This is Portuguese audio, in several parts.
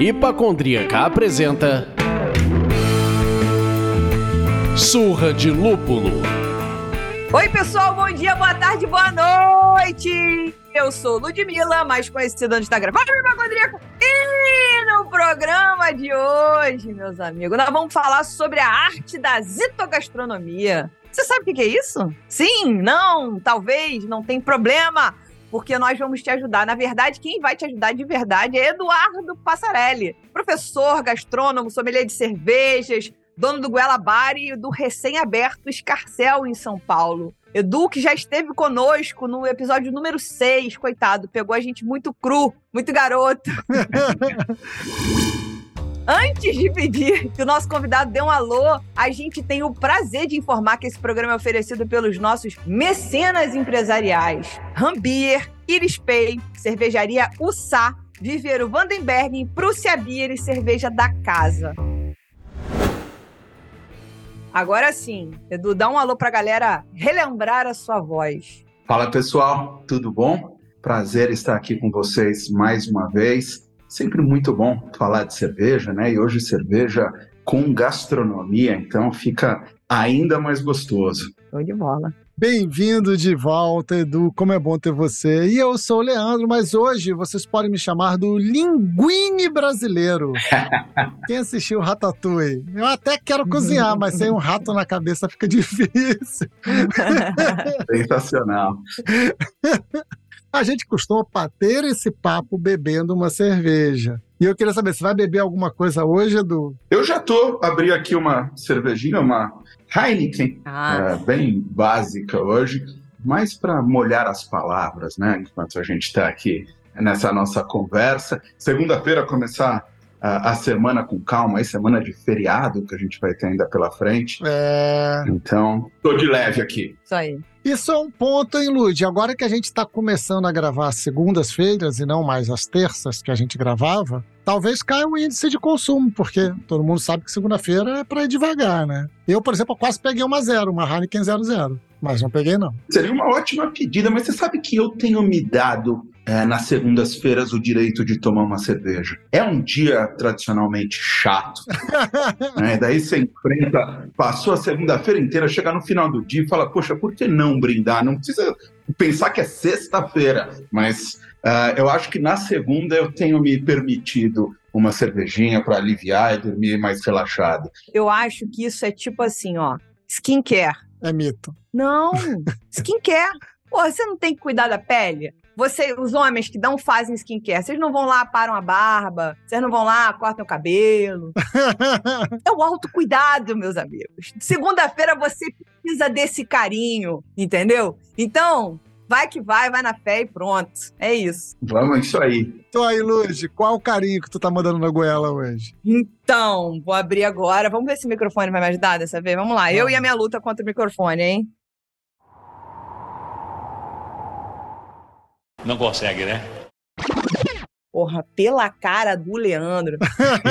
Hipacondríaca apresenta Surra de Lúpulo. Oi, pessoal, bom dia, boa tarde, boa noite! Eu sou Ludmilla, mais conhecida no Instagram. Vai, Hipacondríaca! E no programa de hoje, meus amigos, nós vamos falar sobre a arte da zitogastronomia. Você sabe o que é isso? Sim, não, talvez, não tem problema porque nós vamos te ajudar. Na verdade, quem vai te ajudar de verdade é Eduardo Passarelli, professor, gastrônomo, sommelier de cervejas, dono do Guelabari e do recém-aberto Escarcel em São Paulo. Edu, que já esteve conosco no episódio número 6, coitado, pegou a gente muito cru, muito garoto. Antes de pedir que o nosso convidado dê um alô, a gente tem o prazer de informar que esse programa é oferecido pelos nossos mecenas empresariais. Rambier, Iris Pay, Cervejaria Ussá, Viveiro Vandenberg, Prússia Beer e Cerveja da Casa. Agora sim, Edu, dá um alô pra galera relembrar a sua voz. Fala pessoal, tudo bom? Prazer estar aqui com vocês mais uma vez. Sempre muito bom falar de cerveja, né? E hoje cerveja com gastronomia, então fica ainda mais gostoso. Show de bola. Bem-vindo de volta, Edu. Como é bom ter você. E eu sou o Leandro, mas hoje vocês podem me chamar do linguine brasileiro. Quem assistiu Ratatouille? Eu até quero cozinhar, mas sem um rato na cabeça fica difícil. Sensacional. A gente costuma bater esse papo bebendo uma cerveja. E eu queria saber, você vai beber alguma coisa hoje, Edu? Eu já tô, abri aqui uma cervejinha, uma Heineken, Ah. é, bem básica hoje, mais para molhar as palavras, né? Enquanto a gente está aqui nessa nossa conversa. Segunda-feira começar a, a semana com calma, aí semana de feriado que a gente vai ter ainda pela frente. É. Então, tô de leve aqui. Isso aí. Isso é um ponto, hein, Lud? Agora que a gente está começando a gravar segundas-feiras e não mais às terças que a gente gravava, talvez caia o índice de consumo, porque todo mundo sabe que segunda-feira é para ir devagar, né? Eu, por exemplo, quase peguei uma zero, uma Heineken 00, mas não peguei, não. Seria uma ótima pedida, mas você sabe que eu tenho me dado é, nas segundas-feiras o direito de tomar uma cerveja. É um dia tradicionalmente chato. né? Daí você enfrenta, passou a segunda-feira inteira, chega no final do dia e fala: Poxa, por que não brindar? Não precisa pensar que é sexta-feira, mas ah, eu acho que na segunda eu tenho me permitido uma cervejinha para aliviar e dormir mais relaxado. Eu acho que isso é tipo assim, ó, skincare. É mito. Não, skincare. Pô, você não tem que cuidar da pele? Você, os homens que não fazem skincare, vocês não vão lá, param a barba, vocês não vão lá, cortam o cabelo. É o autocuidado, meus amigos. Segunda-feira você precisa desse carinho, entendeu? Então, vai que vai, vai na fé e pronto. É isso. Vamos, isso aí. então aí, Lud, qual o carinho que tu tá mandando na goela hoje? Então, vou abrir agora. Vamos ver se o microfone vai me ajudar dessa vez. Vamos lá. Eu e a minha luta contra o microfone, hein? Não consegue, né? Porra, pela cara do Leandro.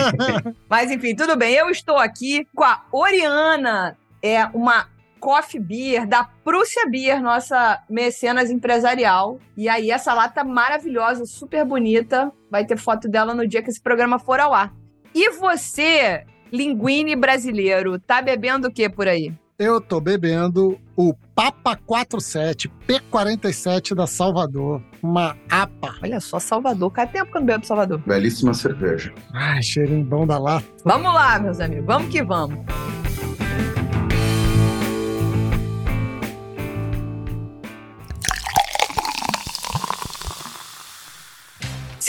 Mas enfim, tudo bem. Eu estou aqui com a Oriana, é uma coffee beer da Prússia Beer, nossa mecenas empresarial. E aí, essa lata maravilhosa, super bonita. Vai ter foto dela no dia que esse programa for ao ar. E você, linguine brasileiro, tá bebendo o que por aí? Eu tô bebendo o Papa 47 P47 da Salvador. Uma APA. Olha só, Salvador. Faz tempo que eu não bebo Salvador. Belíssima cerveja. Ai, cheirinho bom da lata. Vamos lá, meus amigos. Vamos que vamos.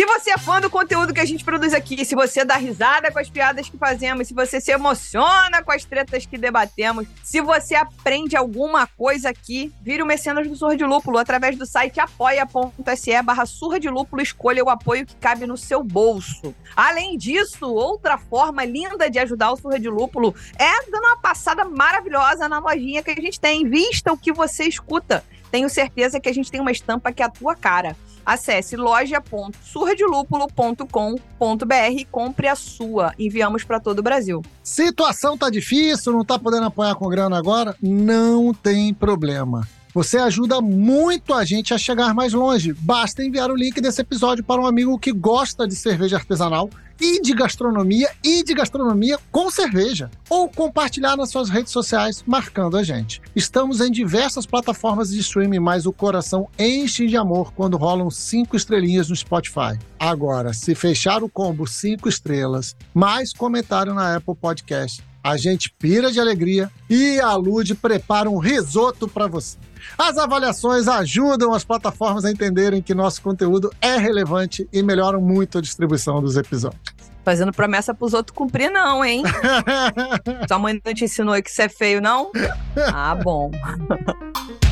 Se você é fã do conteúdo que a gente produz aqui, se você dá risada com as piadas que fazemos, se você se emociona com as tretas que debatemos, se você aprende alguma coisa aqui, vire o Mecenas do Surra de Lúpulo através do site apoia.se barra Surra de Lúpulo, escolha o apoio que cabe no seu bolso. Além disso, outra forma linda de ajudar o Surra de Lúpulo é dando uma passada maravilhosa na lojinha que a gente tem. Vista o que você escuta. Tenho certeza que a gente tem uma estampa que é a tua cara. Acesse loja.surradelupulo.com.br e compre a sua. Enviamos para todo o Brasil. Situação tá difícil, não tá podendo apoiar com grana agora? Não tem problema. Você ajuda muito a gente a chegar mais longe. Basta enviar o link desse episódio para um amigo que gosta de cerveja artesanal e de gastronomia e de gastronomia com cerveja. Ou compartilhar nas suas redes sociais marcando a gente. Estamos em diversas plataformas de streaming, mas o coração enche de amor quando rolam cinco estrelinhas no Spotify. Agora, se fechar o combo cinco estrelas, mais comentário na Apple Podcast, a gente pira de alegria e a Lud prepara um risoto para você. As avaliações ajudam as plataformas a entenderem que nosso conteúdo é relevante e melhoram muito a distribuição dos episódios. Fazendo promessa pros outros cumprir, não, hein? Sua mãe não te ensinou que isso é feio, não? Ah, bom.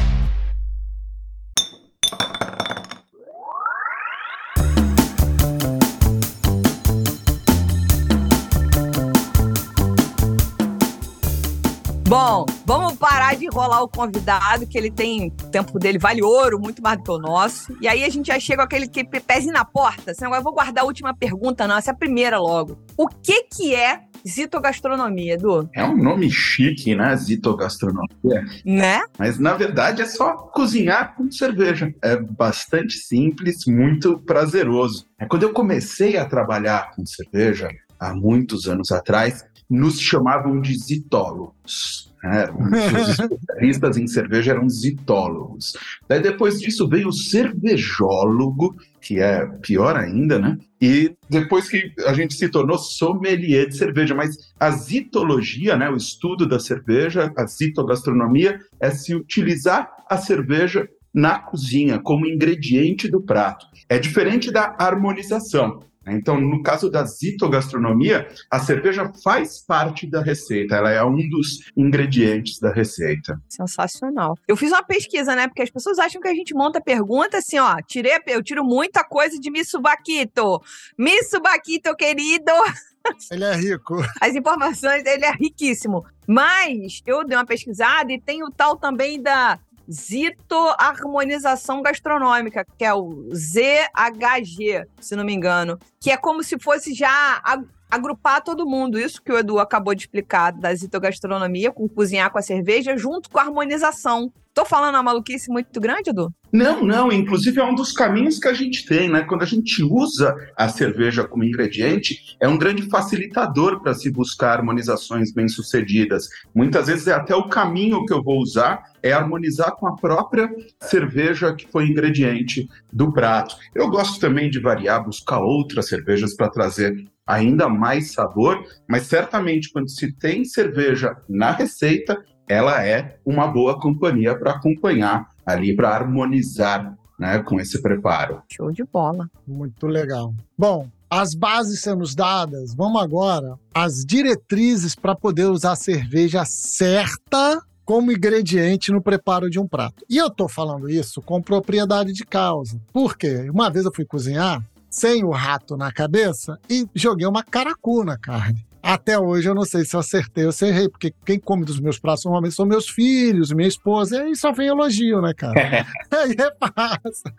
Bom, vamos parar de enrolar o convidado, que ele tem o tempo dele vale ouro, muito mais do que o nosso. E aí a gente já chega com aquele que pezinho na porta. Assim, agora eu vou guardar a última pergunta, não, essa é a primeira logo. O que que é zitogastronomia, Edu? É um nome chique, né? Zitogastronomia. Né? Mas na verdade é só cozinhar com cerveja. É bastante simples, muito prazeroso. É quando eu comecei a trabalhar com cerveja, há muitos anos atrás, nos chamavam de zitólogos. Né? Os especialistas em cerveja eram zitólogos. Daí depois disso veio o cervejólogo, que é pior ainda, né? E depois que a gente se tornou sommelier de cerveja, mas a zitologia, né, o estudo da cerveja, a zitogastronomia, é se utilizar a cerveja na cozinha como ingrediente do prato. É diferente da harmonização. Então, no caso da zitogastronomia, a cerveja faz parte da receita, ela é um dos ingredientes da receita. Sensacional. Eu fiz uma pesquisa, né? Porque as pessoas acham que a gente monta pergunta assim, ó, tirei, eu tiro muita coisa de Mitsubaquito. Mitsubaquito, querido. Ele é rico. As informações, ele é riquíssimo. Mas eu dei uma pesquisada e tem o tal também da zitoharmonização gastronômica, que é o ZHG, se não me engano, que é como se fosse já agrupar todo mundo. Isso que o Edu acabou de explicar da zitogastronomia, com cozinhar com a cerveja, junto com a harmonização. Tô falando uma maluquice muito grande, Edu? Não, não. Inclusive é um dos caminhos que a gente tem, né? Quando a gente usa a cerveja como ingrediente, é um grande facilitador para se buscar harmonizações bem-sucedidas. Muitas vezes é até o caminho que eu vou usar é harmonizar com a própria cerveja que foi ingrediente do prato. Eu gosto também de variar, buscar outras cervejas para trazer ainda mais sabor, mas certamente quando se tem cerveja na receita, ela é uma boa companhia para acompanhar ali, para harmonizar né, com esse preparo. Show de bola. Muito legal. Bom, as bases sendo dadas, vamos agora às diretrizes para poder usar a cerveja certa como ingrediente no preparo de um prato. E eu estou falando isso com propriedade de causa. Por quê? Uma vez eu fui cozinhar sem o rato na cabeça e joguei uma caracu na carne. Até hoje eu não sei se eu acertei ou se errei, porque quem come dos meus pratos normalmente são meus filhos, minha esposa, e aí só vem elogio, né, cara? aí é fácil.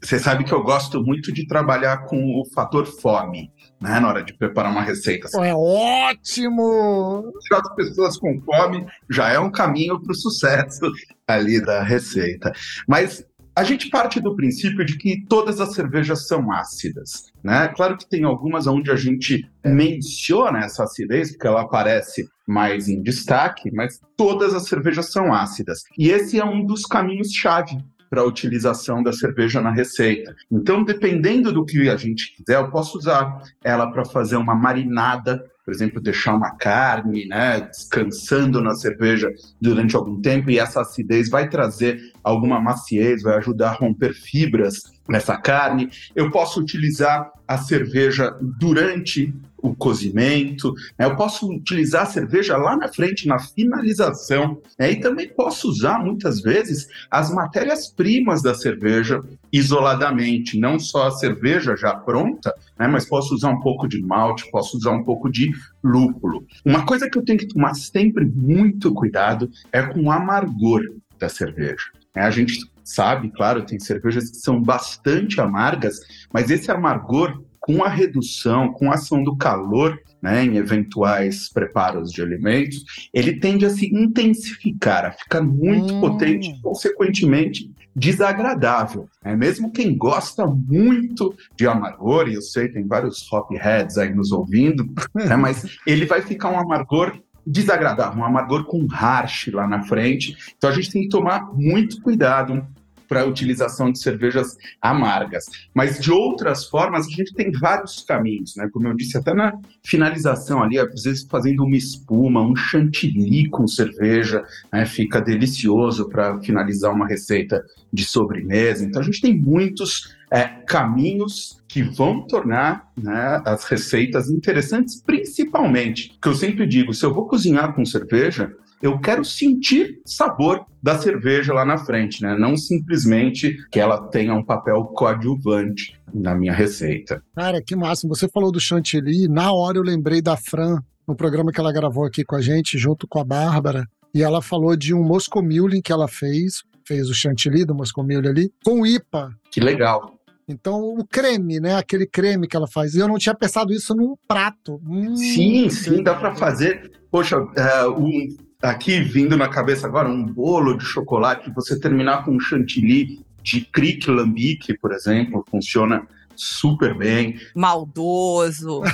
Você sabe que eu gosto muito de trabalhar com o fator fome, né, na hora de preparar uma receita. É ótimo! Se as pessoas com fome já é um caminho para o sucesso ali da receita. Mas a gente parte do princípio de que todas as cervejas são ácidas, né? Claro que tem algumas onde a gente menciona essa acidez, porque ela aparece mais em destaque, mas todas as cervejas são ácidas. E esse é um dos caminhos-chave para a utilização da cerveja na receita. Então, dependendo do que a gente quiser, eu posso usar ela para fazer uma marinada por exemplo, deixar uma carne né, descansando na cerveja durante algum tempo e essa acidez vai trazer alguma maciez, vai ajudar a romper fibras nessa carne. Eu posso utilizar a cerveja durante o cozimento, né? eu posso utilizar a cerveja lá na frente, na finalização, né? e também posso usar muitas vezes as matérias-primas da cerveja isoladamente, não só a cerveja já pronta, né? mas posso usar um pouco de malte, posso usar um pouco de lúpulo. Uma coisa que eu tenho que tomar sempre muito cuidado é com o amargor da cerveja. A gente sabe, claro, tem cervejas que são bastante amargas, mas esse amargor, com a redução, com a ação do calor, né, em eventuais preparos de alimentos, ele tende a se intensificar, a ficar muito Hum. potente, consequentemente desagradável. É mesmo quem gosta muito de amargor, e eu sei tem vários hopheads aí nos ouvindo, né, mas ele vai ficar um amargor desagradável, um amargor com harsh lá na frente. Então a gente tem que tomar muito cuidado para a utilização de cervejas amargas. Mas de outras formas, a gente tem vários caminhos, né? Como eu disse, até na finalização ali, às vezes fazendo uma espuma, um chantilly com cerveja, né? Fica delicioso para finalizar uma receita de sobremesa. Então a gente tem muitos é, caminhos que vão tornar né, as receitas interessantes, principalmente, que eu sempre digo, se eu vou cozinhar com cerveja, eu quero sentir sabor da cerveja lá na frente, né? Não simplesmente que ela tenha um papel coadjuvante na minha receita. Cara, que máximo. Você falou do chantilly, na hora eu lembrei da Fran, no programa que ela gravou aqui com a gente, junto com a Bárbara, e ela falou de um Moscow Mule que ela fez, fez o chantilly do Moscow Mule ali, com IPA. Que legal. Então, o creme, né? Aquele creme que ela faz. E eu não tinha pensado isso num prato. Hum, Sim, sim, dá para fazer. Poxa, é, um, aqui vindo na cabeça agora um bolo de chocolate, você terminar com um chantilly de cric lambic, por exemplo, funciona super bem. Maldoso.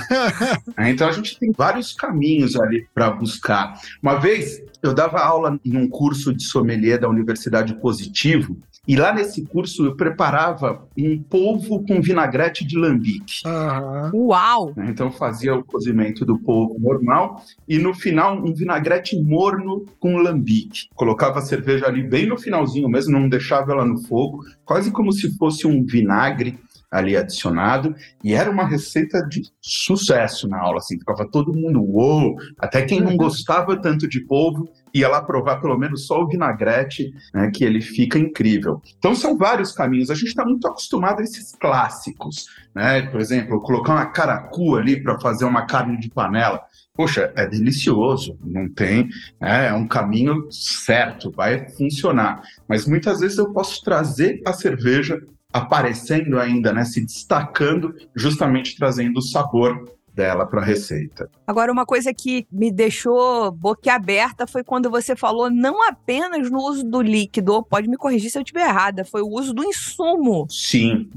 Então a gente tem vários caminhos ali para buscar. Uma vez eu dava aula em um curso de sommelier da Universidade Positivo e lá nesse curso eu preparava um polvo com vinagrete de lambique. Aham. Uau! né? Então eu fazia o cozimento do polvo normal e no final um vinagrete morno com lambique. Colocava a cerveja ali bem no finalzinho mesmo, não deixava ela no fogo, quase como se fosse um vinagre ali adicionado e era uma receita de sucesso na aula, assim, ficava todo mundo uou, até quem não gostava tanto de polvo ia lá provar pelo menos só o vinagrete, né, que ele fica incrível. Então são vários caminhos, a gente está muito acostumado a esses clássicos, né, por exemplo, colocar uma caracu ali para fazer uma carne de panela, Poxa, é delicioso, não tem, né, é um caminho certo, vai funcionar. Mas muitas vezes eu posso trazer a cerveja aparecendo ainda, né, se destacando, justamente trazendo o sabor dela para a receita. Agora, uma coisa que me deixou boquiaberta foi quando você falou não apenas no uso do líquido, pode me corrigir se eu estiver errada, foi o uso do insumo. Sim,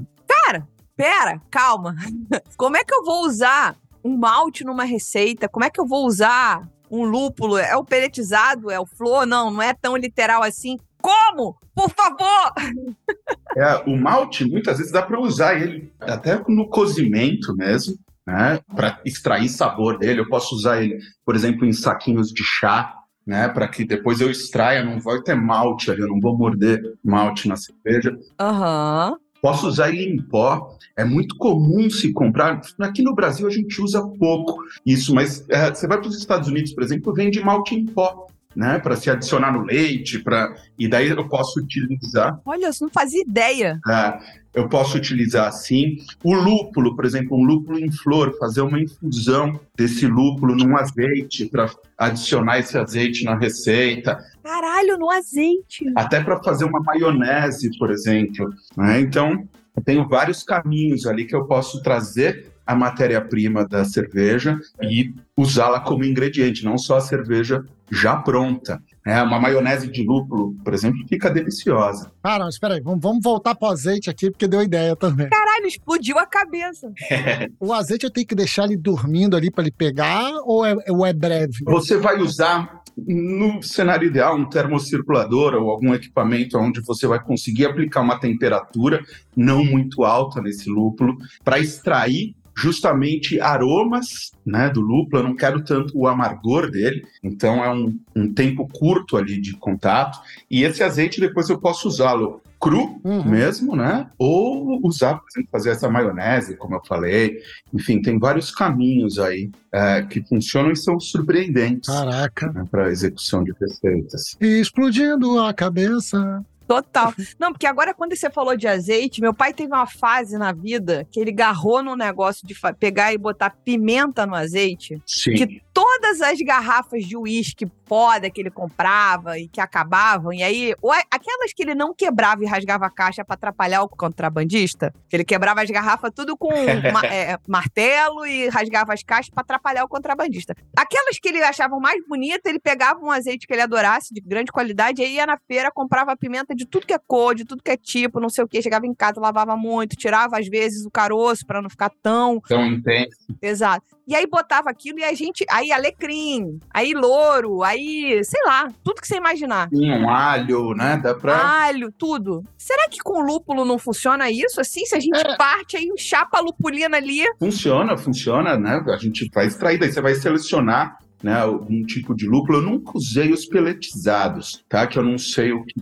Pera, calma. Como é que eu vou usar um malte numa receita? Como é que eu vou usar um lúpulo? É o peletizado? É o flor? Não, não é tão literal assim. Como? Por favor! é, o malte muitas vezes dá para usar ele até no cozimento mesmo, né, para extrair sabor dele. Eu posso usar ele, por exemplo, em saquinhos de chá, né, para que depois eu extraia, não vai ter malte ali, eu não vou morder malte na cerveja. Aham. Posso usar ele em pó. É muito comum se comprar. Aqui no Brasil a gente usa pouco isso, mas é, você vai para os Estados Unidos, por exemplo, vende malte em pó, né? Para se adicionar no leite, para e daí eu posso utilizar. Olha, eu não fazia ideia. é, eu posso utilizar assim. O lúpulo, por exemplo, um lúpulo em flor, fazer uma infusão desse lúpulo num azeite para adicionar esse azeite na receita Caralho, no azeite. até para fazer uma maionese, por exemplo. né? Então, eu tenho vários caminhos ali que eu posso trazer a matéria-prima da cerveja e usá-la como ingrediente, não só a cerveja já pronta. né? uma maionese de lúpulo, por exemplo, fica deliciosa. Ah, não, espera aí. Vamos, vamos voltar pro azeite aqui, porque deu ideia também. Caralho, explodiu a cabeça. O azeite eu tenho que deixar ele dormindo ali para ele pegar ou é, ou é breve? Você vai usar, no cenário ideal, um termocirculador ou algum equipamento onde você vai conseguir aplicar uma temperatura não muito alta nesse lúpulo para extrair justamente aromas né, do lúpulo. Eu não quero tanto o amargor dele, então é um, um tempo curto ali de contato. E esse azeite depois eu posso usá-lo cru Uhum. mesmo, né? Ou usar, por exemplo, fazer essa maionese, como eu falei. Enfim, tem vários caminhos aí é, que funcionam e são surpreendentes Caraca. para execução de receitas. E explodindo a cabeça. Total. Não, porque agora quando você falou de azeite, meu pai teve uma fase na vida que ele garrou no negócio de pegar e botar pimenta no azeite. Sim. Que todas as garrafas de uísque foda que ele comprava e que acabavam. E aí, aquelas que ele não quebrava e rasgava a caixa pra atrapalhar o contrabandista, que ele quebrava as garrafas tudo com ma- é, martelo e rasgava as caixas pra atrapalhar o contrabandista. Aquelas que ele achava mais bonita, ele pegava um azeite que ele adorasse, de grande qualidade, e aí ia na feira, comprava pimenta de tudo que é cor, de tudo que é tipo, não sei o que, chegava em casa, lavava muito, tirava às vezes o caroço pra não ficar tão Tão intenso. Exato. E aí botava aquilo e a gente. Aí alecrim, aí louro, aí, sei lá, tudo que você imaginar. Um alho, né? Dá pra. Alho, tudo. Será que com lúpulo não funciona isso? Assim, se a gente É. parte aí, chapa a lupulina ali. Funciona, funciona, né? A gente vai extrair, daí você vai selecionar né, algum tipo de lúpulo. Eu nunca usei os peletizados, tá? Que eu não sei o que.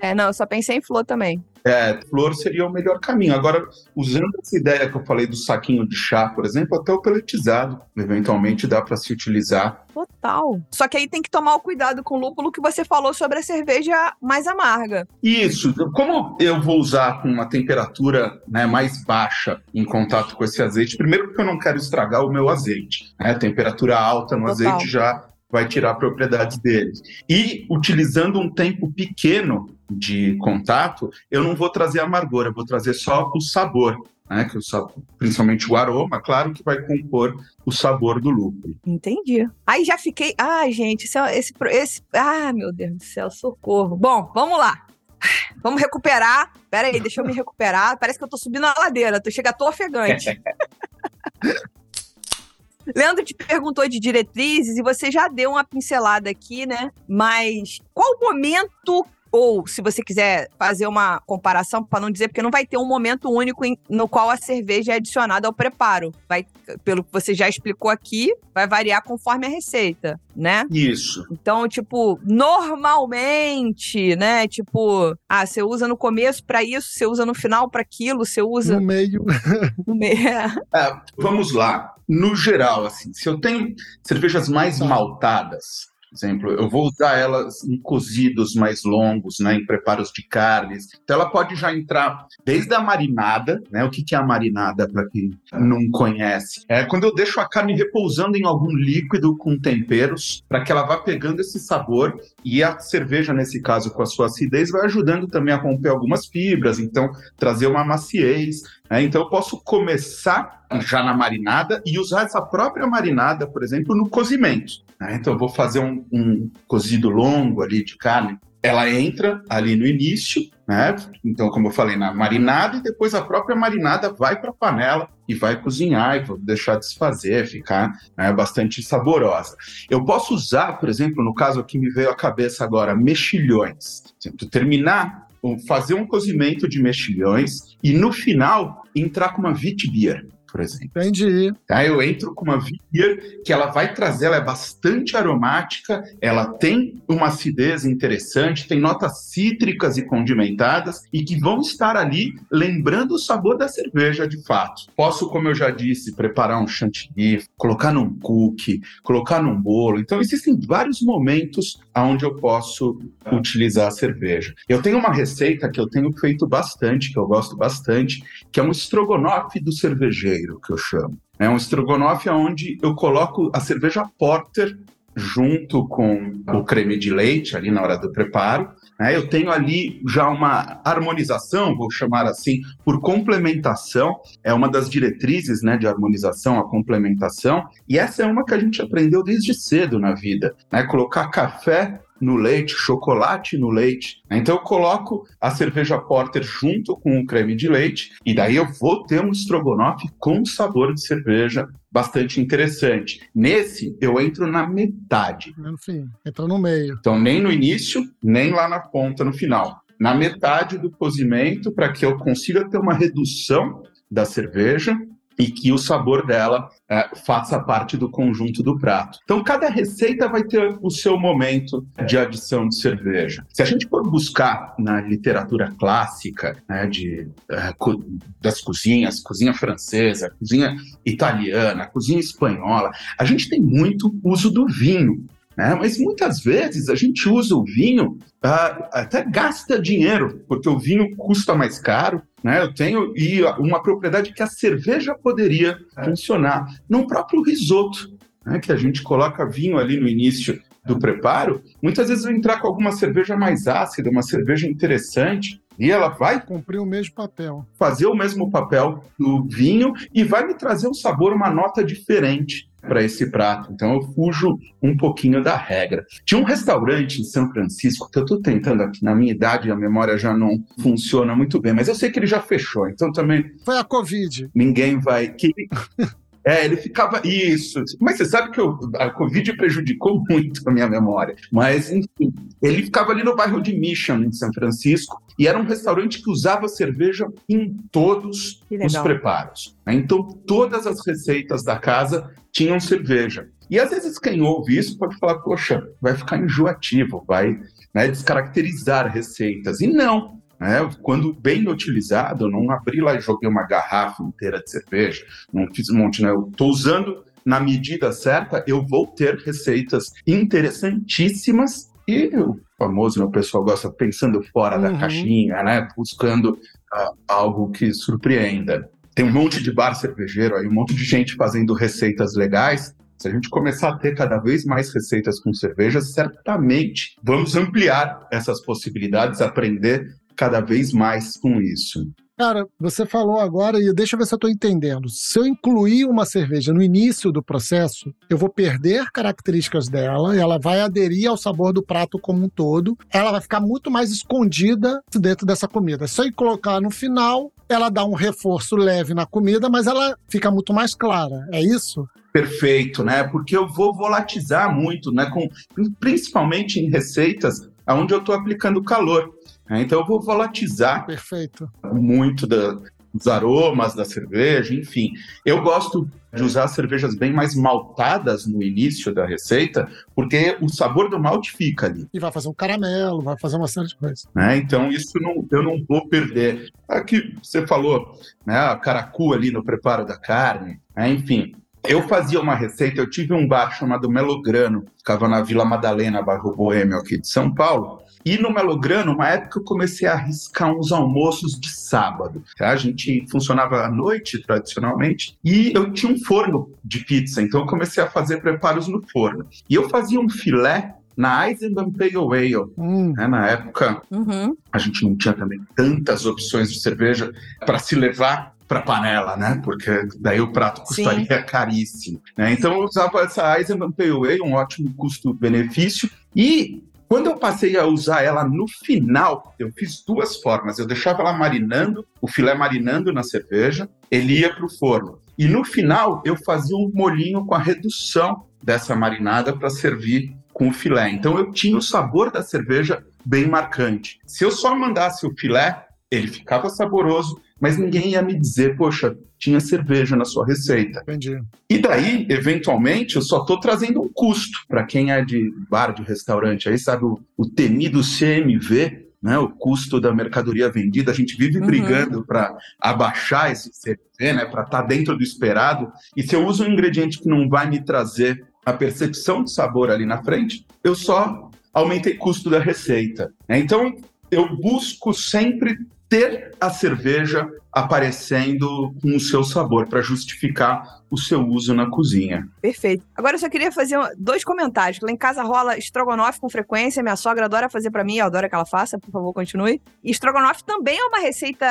É, não, eu só pensei em flor também. É, flor seria o melhor caminho. Agora, usando essa ideia que eu falei do saquinho de chá, por exemplo, até o peletizado, eventualmente dá para se utilizar. Total. Só que aí tem que tomar o cuidado com o lúpulo que você falou sobre a cerveja mais amarga. Isso, como eu vou usar com uma temperatura né, mais baixa em contato com esse azeite, primeiro porque eu não quero estragar o meu azeite. Né? Temperatura alta no Total. azeite já vai tirar propriedades dele. E utilizando um tempo pequeno de contato, eu não vou trazer amargor, eu vou trazer só o sabor. Né, que o sabor, principalmente o aroma, claro que vai compor o sabor do lúpulo. Entendi. Aí já fiquei. Ai, gente, esse, esse, esse. Ah, meu Deus do céu, socorro. Bom, vamos lá. Vamos recuperar. Pera aí, deixa eu me recuperar. Parece que eu tô subindo a ladeira. Tu chega, tô ofegante. Leandro te perguntou de diretrizes e você já deu uma pincelada aqui, né? Mas qual momento ou se você quiser fazer uma comparação, para não dizer, porque não vai ter um momento único em- no qual a cerveja é adicionada ao preparo. Vai, pelo que você já explicou aqui, vai variar conforme a receita, né? Isso. Então, tipo, normalmente, né? Tipo, ah, você usa no começo para isso, você usa no final para aquilo, você usa No meio. no meio. É, vamos lá. No geral, assim, se eu tenho cervejas mais Tá. maltadas, exemplo, eu vou usar elas em cozidos mais longos, né, em preparos de carnes. Então, ela pode já entrar desde a marinada, né? O que que é a marinada, para quem não conhece? É quando eu deixo a carne repousando em algum líquido com temperos, para que ela vá pegando esse sabor e a cerveja, nesse caso, com a sua acidez, vai ajudando também a romper algumas fibras, então trazer uma maciez. Né? Então, eu posso começar já na marinada e usar essa própria marinada, por exemplo, no cozimento. né? Então, eu vou fazer um, um cozido longo ali de carne. Ela entra ali no início, né? Então, como eu falei, na marinada e depois a própria marinada vai para a panela e vai cozinhar e vou deixar desfazer, ficar né, bastante saborosa. Eu posso usar, por exemplo, no caso aqui me veio à cabeça agora, mexilhões. Terminar, fazer um cozimento de mexilhões e no final entrar com uma wheat beer, por exemplo. Entendi. Tá? Eu entro com uma beer que ela vai trazer, ela é bastante aromática, ela tem uma acidez interessante, tem notas cítricas e condimentadas e que vão estar ali lembrando o sabor da cerveja de fato. Posso, como eu já disse, preparar um chantilly, colocar num cookie, colocar num bolo. Então existem vários momentos onde eu posso utilizar a cerveja. Eu tenho uma receita que eu tenho feito bastante, que eu gosto bastante, que é um estrogonofe do cervejeiro, que eu chamo. É um estrogonofe onde eu coloco a cerveja porter junto com o creme de leite ali na hora do preparo. né? Eu tenho ali já uma harmonização, vou chamar assim, por complementação. É uma das diretrizes né, de harmonização, a complementação. E essa é uma que a gente aprendeu desde cedo na vida. Né? Colocar café no leite, chocolate no leite. Então eu coloco a cerveja porter junto com o creme de leite e daí eu vou ter um estrogonofe com sabor de cerveja bastante interessante. Nesse eu entro na metade. Enfim, entra no meio. Então nem no início, nem lá na ponta no final. Na metade do cozimento para que eu consiga ter uma redução da cerveja e que o sabor dela eh, faça parte do conjunto do prato. Então, cada receita vai ter o seu momento de adição de cerveja. Se a gente for buscar na literatura clássica né, de, co- das cozinhas, cozinha francesa, cozinha italiana, cozinha espanhola, a gente tem muito uso do vinho. Né? Mas muitas vezes a gente usa o vinho, ah, até gasta dinheiro, porque o vinho custa mais caro, né? Eu tenho e uma propriedade que a cerveja poderia funcionar num próprio risoto, né? Que a gente coloca vinho ali no início do preparo, muitas vezes eu entrar com alguma cerveja mais ácida, uma cerveja interessante, e ela vai cumprir o mesmo papel. Fazer o mesmo papel do vinho e vai me trazer um sabor, uma nota diferente para esse prato. Então eu fujo um pouquinho da regra. Tinha um restaurante em São Francisco que eu estou tentando aqui, na minha idade a memória já não funciona muito bem, mas eu sei que ele já fechou. Então também foi a Covid. Ninguém vai que É, ele ficava. Isso. Mas você sabe que eu, a Covid prejudicou muito a minha memória. Mas, enfim, ele ficava ali no bairro de Mission, em São Francisco, e era um restaurante que usava cerveja em todos os preparos. Né? Então, todas as receitas da casa tinham cerveja. E às vezes quem ouve isso pode falar, poxa, vai ficar enjoativo, vai né, descaracterizar receitas. E não, né? Quando bem utilizado, eu não abri lá e joguei uma garrafa inteira de cerveja, não fiz um monte, né? Eu estou usando na medida certa, eu vou ter receitas interessantíssimas e o famoso, né, o pessoal gosta pensando fora uhum. da caixinha, né? Buscando uh, algo que surpreenda. Tem um monte de bar cervejeiro aí, um monte de gente fazendo receitas legais. Se a gente começar a ter cada vez mais receitas com cervejas, certamente vamos ampliar essas possibilidades, aprender cada vez mais com isso. Cara, você falou agora, e deixa eu ver se eu estou entendendo. Se eu incluir uma cerveja no início do processo, eu vou perder características dela, ela vai aderir ao sabor do prato como um todo, ela vai ficar muito mais escondida dentro dessa comida. Se eu colocar no final, ela dá um reforço leve na comida, mas ela fica muito mais clara. É isso? Perfeito, né? Porque eu vou volatizar muito, né? Com, principalmente em receitas onde eu estou aplicando calor. É, então eu vou volatizar Perfeito. muito da, dos aromas da cerveja, enfim. Eu gosto de usar cervejas bem mais maltadas no início da receita, porque o sabor do malte fica ali. E vai fazer um caramelo, vai fazer uma série de coisas. É, então isso não, eu não vou perder. Aqui você falou, né, a caracu ali no preparo da carne, é, enfim. Eu fazia uma receita, eu tive um bar chamado Melograno, ficava na Vila Madalena, bairro Boêmio aqui de São Paulo, e no Melograno, uma época eu comecei a arriscar uns almoços de sábado. Tá? A gente funcionava à noite, tradicionalmente, e eu tinha um forno de pizza, então eu comecei a fazer preparos no forno. E eu fazia um filé na Eisenbahn Pale Ale. Hum. Né? Na época, uhum. a gente não tinha também tantas opções de cerveja para se levar para panela, né? Porque daí o prato custaria Sim. caríssimo. Né? Então eu usava essa Eisenbahn Pale Ale, um ótimo custo-benefício. E quando eu passei a usar ela no final, eu fiz duas formas. Eu deixava ela marinando, o filé marinando na cerveja, ele ia para o forno. E no final, eu fazia um molinho com a redução dessa marinada para servir com o filé. Então eu tinha o sabor da cerveja bem marcante. Se eu só mandasse o filé, ele ficava saboroso, mas ninguém ia me dizer, poxa, tinha cerveja na sua receita. Entendi. E daí, eventualmente, eu só estou trazendo um custo para quem é de bar, de restaurante, aí sabe o, o temido CMV, né, o custo da mercadoria vendida, a gente vive uhum. brigando para abaixar esse CMV, né, para estar tá dentro do esperado. E se eu uso um ingrediente que não vai me trazer a percepção de sabor ali na frente, eu só aumentei custo da receita. Né? Então, eu busco sempre ter a cerveja aparecendo com o seu sabor para justificar o seu uso na cozinha. Perfeito. Agora eu só queria fazer dois comentários. Lá em casa rola estrogonofe com frequência, minha sogra adora fazer para mim, eu adoro que ela faça, por favor, continue. E estrogonofe também é uma receita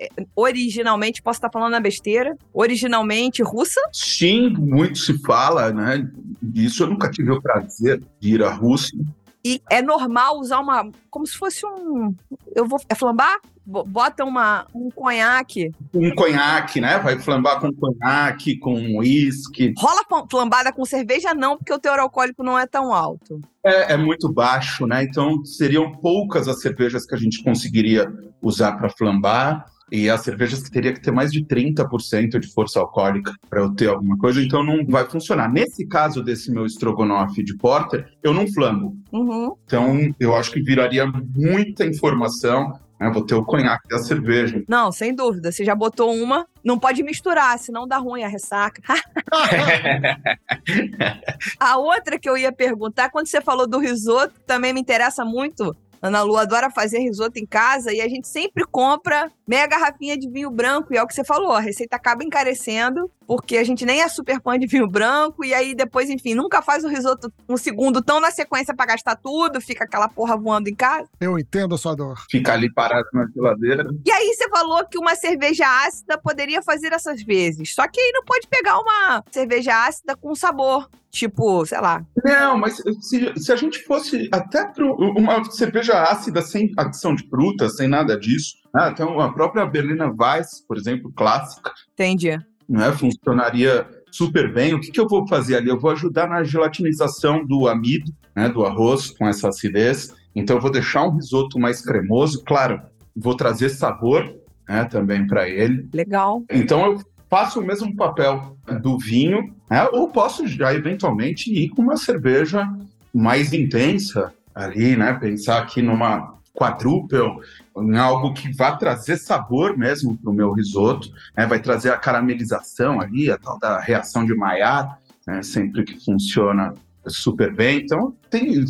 eh, originalmente, posso estar falando na besteira, originalmente russa? Sim, muito se fala, né? Isso eu nunca tive o prazer de ir à Rússia. E é normal usar uma. Como se fosse um. Eu vou. É flambar? Bota uma, um conhaque. Um conhaque, né? Vai flambar com conhaque, com uísque. Rola flambada com cerveja, não, porque o teor alcoólico não é tão alto. É, é muito baixo, né? Então seriam poucas as cervejas que a gente conseguiria usar para flambar. E as cervejas que teria que ter mais de 30% de força alcoólica para eu ter alguma coisa, então não vai funcionar. Nesse caso desse meu estrogonofe de porter, eu não flambo. Uhum. Então eu acho que viraria muita informação. Né? Vou ter o conhaque da cerveja. Não, sem dúvida. Você já botou uma, não pode misturar, senão dá ruim a ressaca. a outra que eu ia perguntar, quando você falou do risoto, também me interessa muito, Ana Lu adora fazer risoto em casa e a gente sempre compra meia garrafinha de vinho branco. E é o que você falou, a receita acaba encarecendo, porque a gente nem é super fã de vinho branco. E aí depois, enfim, nunca faz o risoto um segundo tão na sequência para gastar tudo, fica aquela porra voando em casa. Eu entendo a sua dor. Fica ali parado na geladeira. E aí você falou que uma cerveja ácida poderia fazer essas vezes. Só que aí não pode pegar uma cerveja ácida com sabor. Tipo, sei lá. Não, mas se, se a gente fosse até para uma cerveja ácida sem adição de fruta, sem nada disso, né? então a própria Berliner Weiss, por exemplo, clássica, Entendi. né, funcionaria super bem. O que, que eu vou fazer ali? Eu vou ajudar na gelatinização do amido, né, do arroz com essa acidez. Então eu vou deixar um risoto mais cremoso, claro, vou trazer sabor né, também para ele. Legal. Então eu faço o mesmo papel do vinho, né, ou posso já eventualmente ir com uma cerveja mais intensa ali, né? Pensar aqui numa quadruple, em algo que vá trazer sabor mesmo para o meu risoto, né? vai trazer a caramelização ali, a tal da reação de Maillard, né? sempre que funciona super bem. Então, tem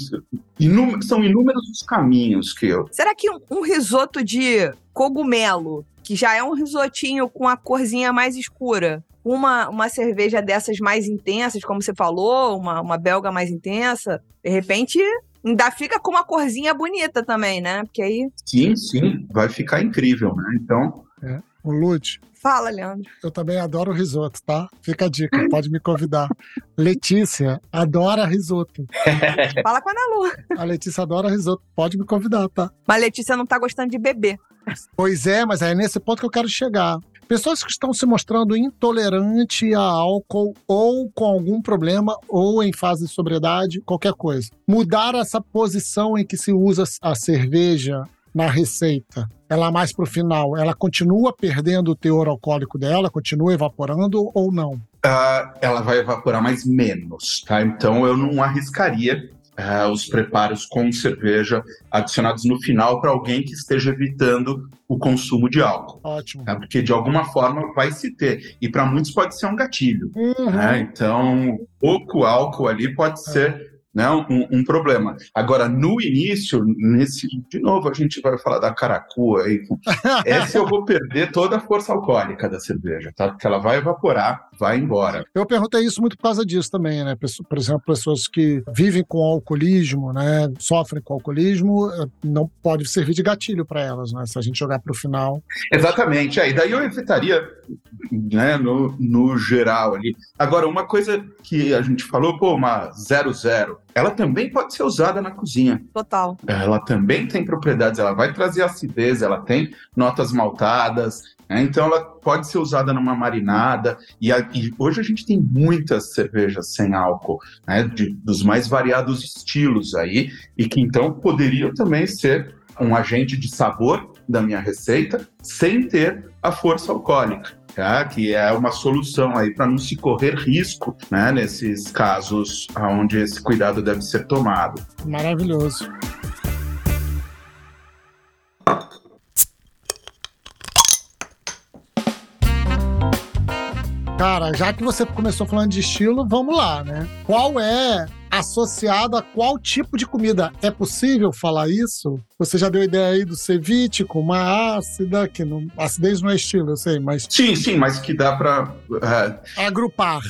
inú são inúmeros os caminhos que eu. Será que um, um risoto de cogumelo, que já é um risotinho com a corzinha mais escura, uma, uma cerveja dessas mais intensas, como você falou, uma, uma belga mais intensa, de repente ainda fica com uma corzinha bonita também, né? Porque aí. Sim, sim, vai ficar incrível, né? Então. É. O Lute. Fala, Leandro. Eu também adoro risoto, tá? Fica a dica, pode me convidar. Letícia adora risoto. Fala com a Ana Lu. A Letícia adora risoto, pode me convidar, tá? Mas a Letícia não tá gostando de beber. Pois é, mas é nesse ponto que eu quero chegar. Pessoas que estão se mostrando intolerantes a álcool ou com algum problema ou em fase de sobriedade, qualquer coisa. Mudar essa posição em que se usa a cerveja na receita, ela mais para o final, ela continua perdendo o teor alcoólico dela, continua evaporando ou não? Uh, ela vai evaporar mais menos, tá? Então eu não arriscaria uh, os preparos com cerveja adicionados no final para alguém que esteja evitando o consumo de álcool. Ótimo. Tá? Porque de alguma forma vai se ter. E para muitos pode ser um gatilho. Uhum. Né? Então, pouco álcool ali pode ser né, um, um, problema. Agora, no início, nesse, de novo, a gente vai falar da caracua aí. Essa eu vou perder toda a força alcoólica da cerveja, tá? Porque ela vai evaporar, vai embora. Eu perguntei isso muito por causa disso também, né? Por exemplo, pessoas que vivem com alcoolismo, né? Sofrem com alcoolismo, eh, não pode servir de gatilho para elas, né? Se a gente jogar para o final. Exatamente. É, e daí eu evitaria, né, no, no geral ali. Agora, uma coisa que a gente falou, pô, uma 00 ela também pode ser usada na cozinha. Total. Ela também tem propriedades, ela vai trazer acidez, ela tem notas maltadas, né? então ela pode ser usada numa marinada. E, a, e, hoje a gente tem muitas cervejas sem álcool, né? De, dos mais variados estilos aí, e que então poderiam também ser um agente de sabor da minha receita sem ter a força alcoólica tá? que é uma solução aí para não se correr risco né, nesses casos onde esse cuidado deve ser tomado. Maravilhoso. Cara, já que você começou falando de estilo, vamos lá, né? Qual é associado a qual tipo de comida. É possível falar isso? Você já deu ideia aí do ceviche com uma ácida, que não, acidez não é estilo, eu sei, mas. Sim, sim, mas que dá para. Uh... Agrupar.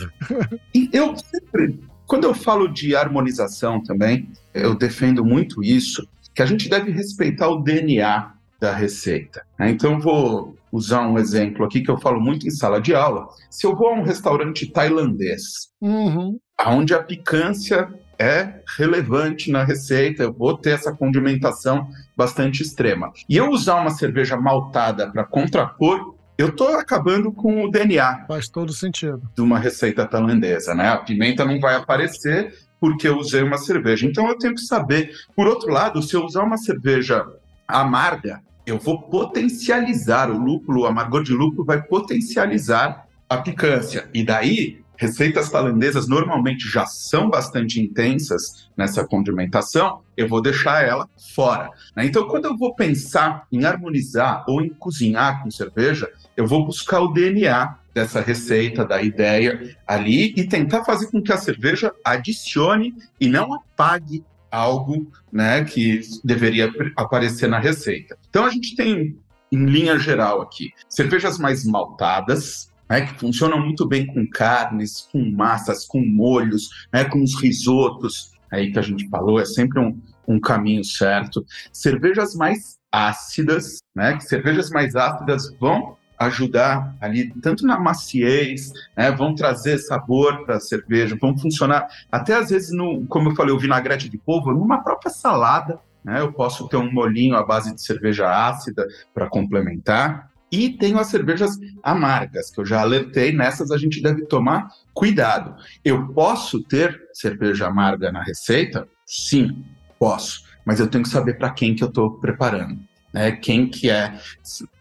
eu sempre. Quando eu falo de harmonização também, eu defendo muito isso, que a gente deve respeitar o DNA da receita. Né? Então, vou usar um exemplo aqui que eu falo muito em sala de aula. Se eu vou a um restaurante tailandês, uhum onde a picância é relevante na receita, eu vou ter essa condimentação bastante extrema. E eu usar uma cerveja maltada para contrapor, eu estou acabando com o DNA. Faz todo sentido. De uma receita tailandesa, né? A pimenta não vai aparecer porque eu usei uma cerveja. Então eu tenho que saber. Por outro lado, se eu usar uma cerveja amarga, eu vou potencializar o lúpulo, o amargor de lúpulo vai potencializar a picância. E daí receitas tailandesas normalmente já são bastante intensas nessa condimentação, eu vou deixar ela fora. Né? Então, quando eu vou pensar em harmonizar ou em cozinhar com cerveja, eu vou buscar o DNA dessa receita, da ideia ali e tentar fazer com que a cerveja adicione e não apague algo né, que deveria aparecer na receita. Então a gente tem, em linha geral aqui, cervejas mais maltadas, né, que funcionam muito bem com carnes, com massas, com molhos, né, com os risotos, aí que a gente falou, é sempre um, um caminho certo. Cervejas mais ácidas, né, que cervejas mais ácidas vão ajudar ali tanto na maciez, né, vão trazer sabor para a cerveja, vão funcionar até às vezes no, como eu falei, o vinagrete de polvo, numa própria salada, né, eu posso ter um molinho à base de cerveja ácida para complementar. E tenho as cervejas amargas, que eu já alertei, nessas a gente deve tomar cuidado. Eu posso ter cerveja amarga na receita? Sim, posso, mas eu tenho que saber para quem que eu estou preparando. Né? Quem que é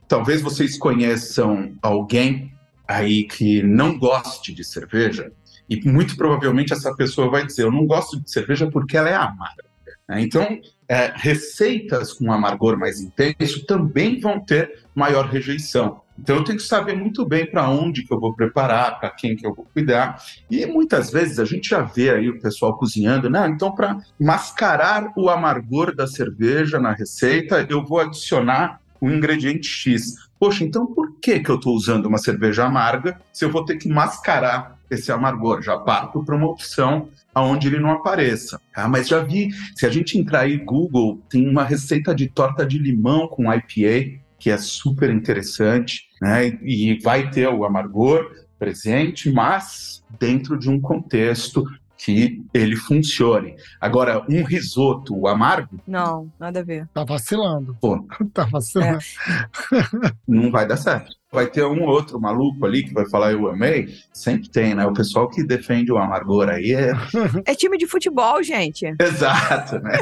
Talvez vocês conheçam alguém aí que não goste de cerveja e muito provavelmente essa pessoa vai dizer: Eu não gosto de cerveja porque ela é amarga. Né? Então, é, receitas com amargor mais intenso também vão ter maior rejeição. Então, eu tenho que saber muito bem para onde que eu vou preparar, para quem que eu vou cuidar. E muitas vezes a gente já vê aí o pessoal cozinhando, né? Então, para mascarar o amargor da cerveja na receita, eu vou adicionar o ingrediente X. Poxa, então por que, que eu estou usando uma cerveja amarga se eu vou ter que mascarar esse amargor? Já parto para uma opção aonde ele não apareça. Ah, mas já vi, se a gente entrar aí Google, tem uma receita de torta de limão com IPA, que é super interessante, né? E vai ter o amargor presente, mas dentro de um contexto que ele funcione. Agora, um risoto amargo. Não, nada a ver. Tá vacilando. Pô. tá vacilando. É. Não vai dar certo vai ter um outro maluco ali que vai falar eu amei. Sempre tem, né? O pessoal que defende o amargor aí é. É time de futebol, gente. Exato, né?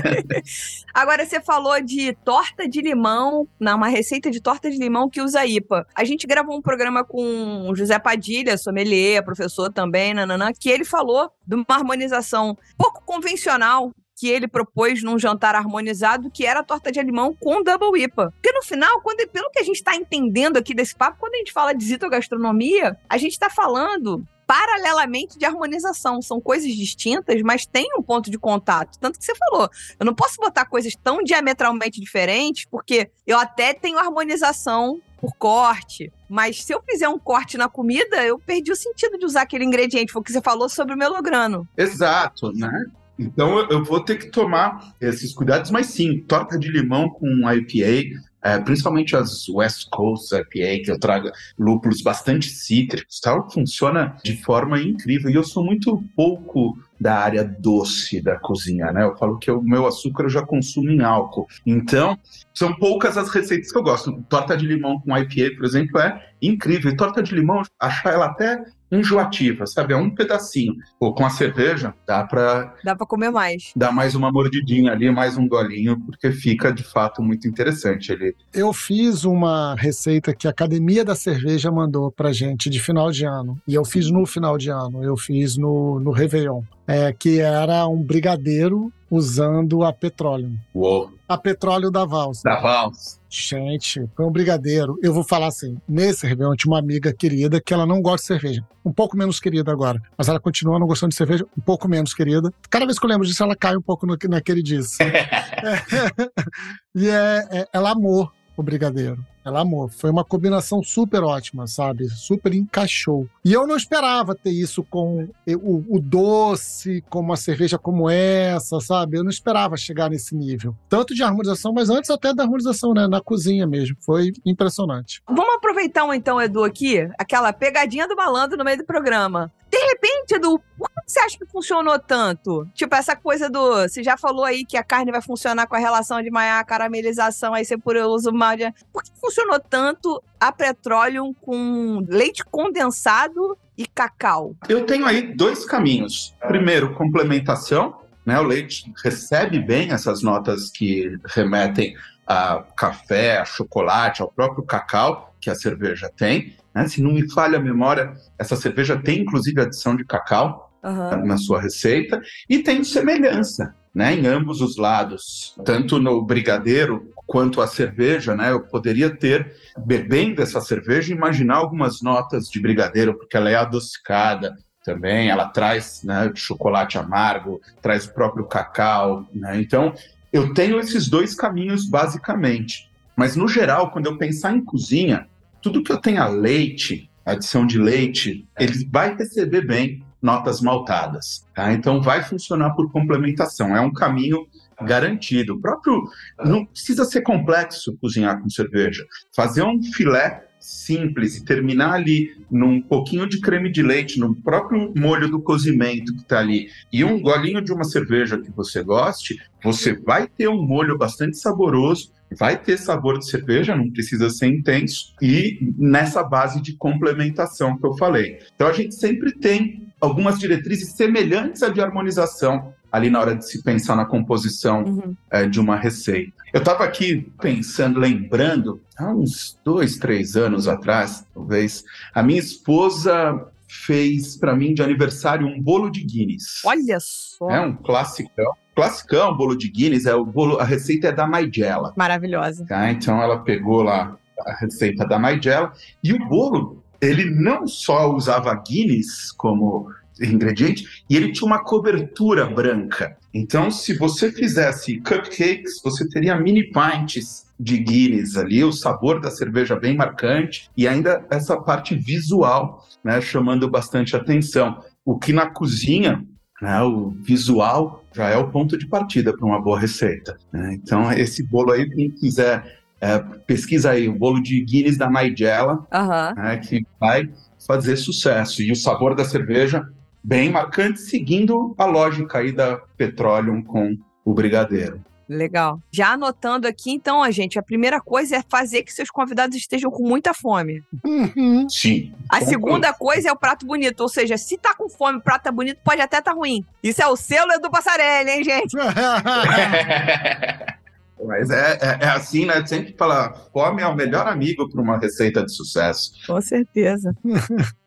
Agora, você falou de torta de limão, uma receita de torta de limão que usa IPA. A gente gravou um programa com o José Padilha, sommelier, professor também, nananã, que ele falou de uma harmonização pouco convencional que ele propôs num jantar harmonizado, que era a torta de limão com double IPA. Porque no final, quando, pelo que a gente está entendendo aqui desse papo, quando a gente fala de zitogastronomia, a gente está falando paralelamente de harmonização. São coisas distintas, mas tem um ponto de contato. Tanto que você falou, eu não posso botar coisas tão diametralmente diferentes, porque eu até tenho harmonização por corte, mas se eu fizer um corte na comida, eu perdi o sentido de usar aquele ingrediente, foi o que você falou sobre o melograno. Exato, né? Então eu vou ter que tomar esses cuidados, mas sim, torta de limão com IPA, é, principalmente as West Coast IPA, que eu trago lúpulos bastante cítricos, tal, funciona de forma incrível. E eu sou muito pouco da área doce da cozinha, né? Eu falo que o meu açúcar eu já consumo em álcool. Então, são poucas as receitas que eu gosto. Torta de limão com IPA, por exemplo, é incrível. E torta de limão, achar ela até enjoativa, sabe? É um pedacinho. Ou com a cerveja, dá para Dá para comer mais. Dá mais uma mordidinha ali, mais um golinho, porque fica de fato muito interessante. Ele... Eu fiz uma receita que a Academia da Cerveja mandou pra gente de final de ano. E eu fiz no final de ano, eu fiz no, no Réveillon. É, que era um brigadeiro usando a petróleo. Uou. A petróleo da Vals. Da Vals. Gente, foi um brigadeiro. Eu vou falar assim: nesse Réveillon tinha uma amiga querida que ela não gosta de cerveja. Um pouco menos querida agora. Mas ela continua não gostando de cerveja, um pouco menos querida. Cada vez que eu lembro disso, ela cai um pouco no, naquele disso. e é, é, ela amou o brigadeiro. Ela amou. Foi uma combinação super ótima, sabe? Super encaixou. E eu não esperava ter isso com o, o, doce, com uma cerveja como essa, sabe? Eu não esperava chegar nesse nível. Tanto de harmonização, mas antes até da harmonização, né? Na cozinha mesmo. Foi impressionante. Vamos aproveitar então, Edu, aqui, aquela pegadinha do malandro no meio do programa. De repente, Edu, por que você acha que funcionou tanto? Tipo, essa coisa do. Você já falou aí que a carne vai funcionar com a relação de maior caramelização, aí você por uso mal de. Por que funcionou tanto a petróleo com leite condensado e cacau? Eu tenho aí dois caminhos. Primeiro, complementação. Né, o leite recebe bem essas notas que remetem a café, a chocolate, ao próprio cacau que a cerveja tem. Né? Se não me falha a memória, essa cerveja tem inclusive adição de cacau uhum. na sua receita e tem semelhança. Né, em ambos os lados, tanto no brigadeiro quanto a cerveja, né? Eu poderia ter, bebendo essa cerveja, imaginar algumas notas de brigadeiro, porque ela é adocicada, também, ela traz né, chocolate amargo, traz o próprio cacau, né? Então, eu tenho esses dois caminhos basicamente. Mas no geral, quando eu pensar em cozinha, tudo que eu tenha leite, adição de leite, ele vai receber bem notas maltadas. Tá? Então vai funcionar por complementação. É um caminho garantido. O próprio não precisa ser complexo cozinhar com cerveja. Fazer um filé simples e terminar ali num pouquinho de creme de leite, no próprio molho do cozimento que está ali, e um golinho de uma cerveja que você goste, você vai ter um molho bastante saboroso, vai ter sabor de cerveja, não precisa ser intenso, e nessa base de complementação que eu falei. Então a gente sempre tem algumas diretrizes semelhantes à de harmonização ali na hora de se pensar na composição uhum. é, de uma receita. Eu estava aqui pensando, lembrando, há uns dois, três anos atrás, talvez, a minha esposa fez para mim de aniversário um bolo de Guinness. Olha só! É um classicão. Classicão, bolo de Guinness, é o bolo, a receita é da Maigela. Maravilhosa. Tá? Então ela pegou lá a receita da Maigela e o bolo, ele não só usava Guinness como ingrediente, e ele tinha uma cobertura branca. Então, se você fizesse cupcakes, você teria mini pints de Guinness ali, o sabor da cerveja bem marcante e ainda essa parte visual, né, chamando bastante atenção. O que na cozinha, né, o visual já é o ponto de partida para uma boa receita. Né? Então, esse bolo aí, quem quiser, é, pesquisa aí o bolo de Guinness da Nigella, uhum. né, que vai fazer sucesso. E o sabor da cerveja bem marcante, seguindo a lógica aí da Petroleum com o Brigadeiro. Legal. Já anotando aqui, então, a gente, a primeira coisa é fazer que seus convidados estejam com muita fome. Uhum. Sim. A segunda coisa é o prato bonito, ou seja, se tá com fome, o prato tá bonito, pode até tá ruim. Isso é o selo do Passarelli, hein, gente? Mas é, é, é, assim, né? Sempre fala, fome é o melhor amigo para uma receita de sucesso. Com certeza.